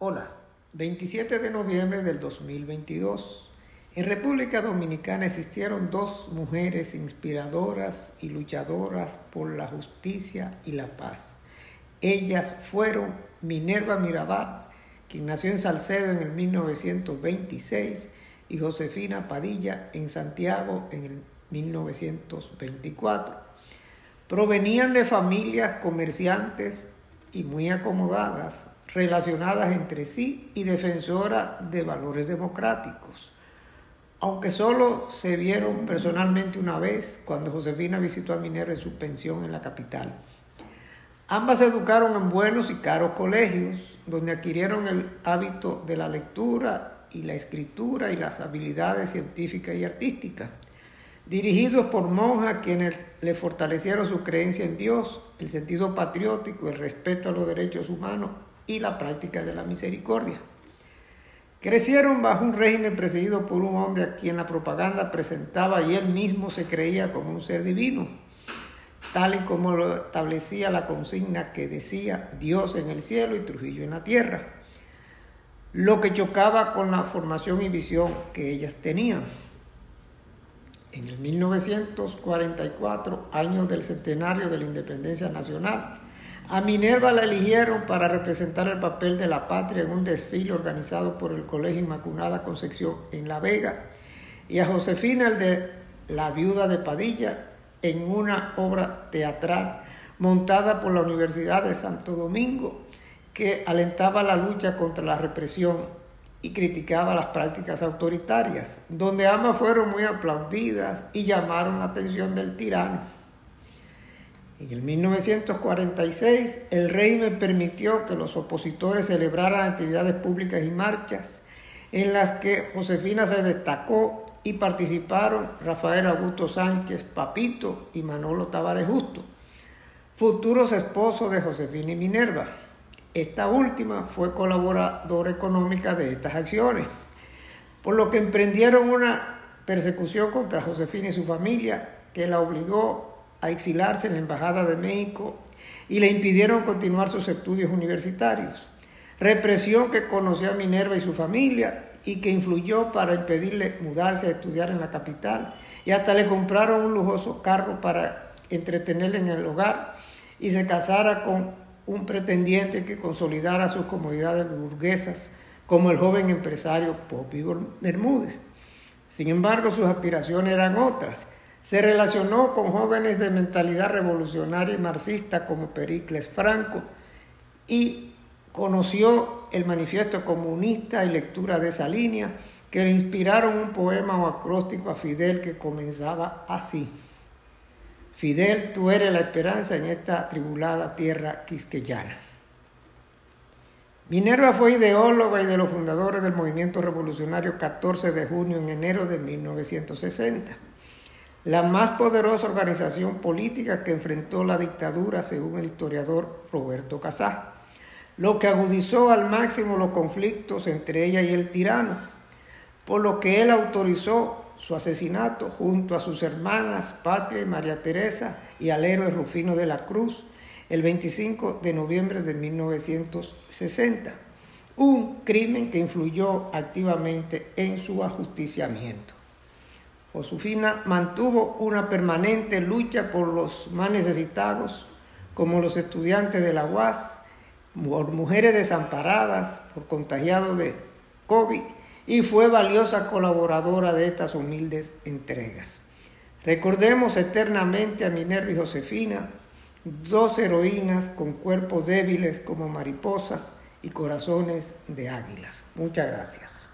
Hola. 27 de noviembre del 2022. En República Dominicana existieron dos mujeres inspiradoras y luchadoras por la justicia y la paz. Ellas fueron Minerva Mirabal, quien nació en Salcedo en el 1926, y Josefina Padilla en Santiago en el 1924. Provenían de familias comerciantes y muy acomodadas, relacionadas entre sí y defensoras de valores democráticos. Aunque solo se vieron personalmente una vez cuando Josefina visitó a Minerva en su pensión en la capital. Ambas se educaron en buenos y caros colegios, donde adquirieron el hábito de la lectura y la escritura y las habilidades científicas y artísticas. Dirigidos por monjas quienes le fortalecieron su creencia en Dios, el sentido patriótico, el respeto a los derechos humanos y la práctica de la misericordia. Crecieron bajo un régimen presidido por un hombre a quien la propaganda presentaba y él mismo se creía como un ser divino, tal y como lo establecía la consigna que decía Dios en el cielo y Trujillo en la tierra, lo que chocaba con la formación y visión que ellas tenían. En el 1944, año del centenario de la independencia nacional, a Minerva la eligieron para representar el papel de la patria en un desfile organizado por el Colegio Inmaculada Concepción en La Vega y a Josefina el de La Viuda de Padilla en una obra teatral montada por la Universidad de Santo Domingo que alentaba la lucha contra la represión y criticaba las prácticas autoritarias, donde ambas fueron muy aplaudidas y llamaron la atención del tirano. En el 1946, el régimen permitió que los opositores celebraran actividades públicas y marchas en las que Josefina se destacó y participaron Rafael Augusto Sánchez Papito y Manolo Tavares Justo, futuros esposos de Josefina y Minerva. Esta última fue colaboradora económica de estas acciones, por lo que emprendieron una persecución contra Josefina y su familia que la obligó a exilarse en la Embajada de México y le impidieron continuar sus estudios universitarios. Represión que conoció a Minerva y su familia y que influyó para impedirle mudarse a estudiar en la capital y hasta le compraron un lujoso carro para entretenerle en el hogar y se casara con un pretendiente que consolidara sus comodidades burguesas como el joven empresario Popi Bermúdez. Sin embargo, sus aspiraciones eran otras se relacionó con jóvenes de mentalidad revolucionaria y marxista como Pericles Franco y conoció el manifiesto comunista y lectura de esa línea que le inspiraron un poema o acróstico a Fidel que comenzaba así. Fidel, tú eres la esperanza en esta atribulada tierra quisqueyana. Minerva fue ideóloga y de los fundadores del movimiento revolucionario 14 de junio en enero de 1960 la más poderosa organización política que enfrentó la dictadura, según el historiador Roberto Casá, lo que agudizó al máximo los conflictos entre ella y el tirano, por lo que él autorizó su asesinato junto a sus hermanas Patria y María Teresa y al héroe Rufino de la Cruz el 25 de noviembre de 1960, un crimen que influyó activamente en su ajusticiamiento. Josefina mantuvo una permanente lucha por los más necesitados, como los estudiantes de la UAS, por mujeres desamparadas, por contagiados de COVID, y fue valiosa colaboradora de estas humildes entregas. Recordemos eternamente a Minerva y Josefina, dos heroínas con cuerpos débiles como mariposas y corazones de águilas. Muchas gracias.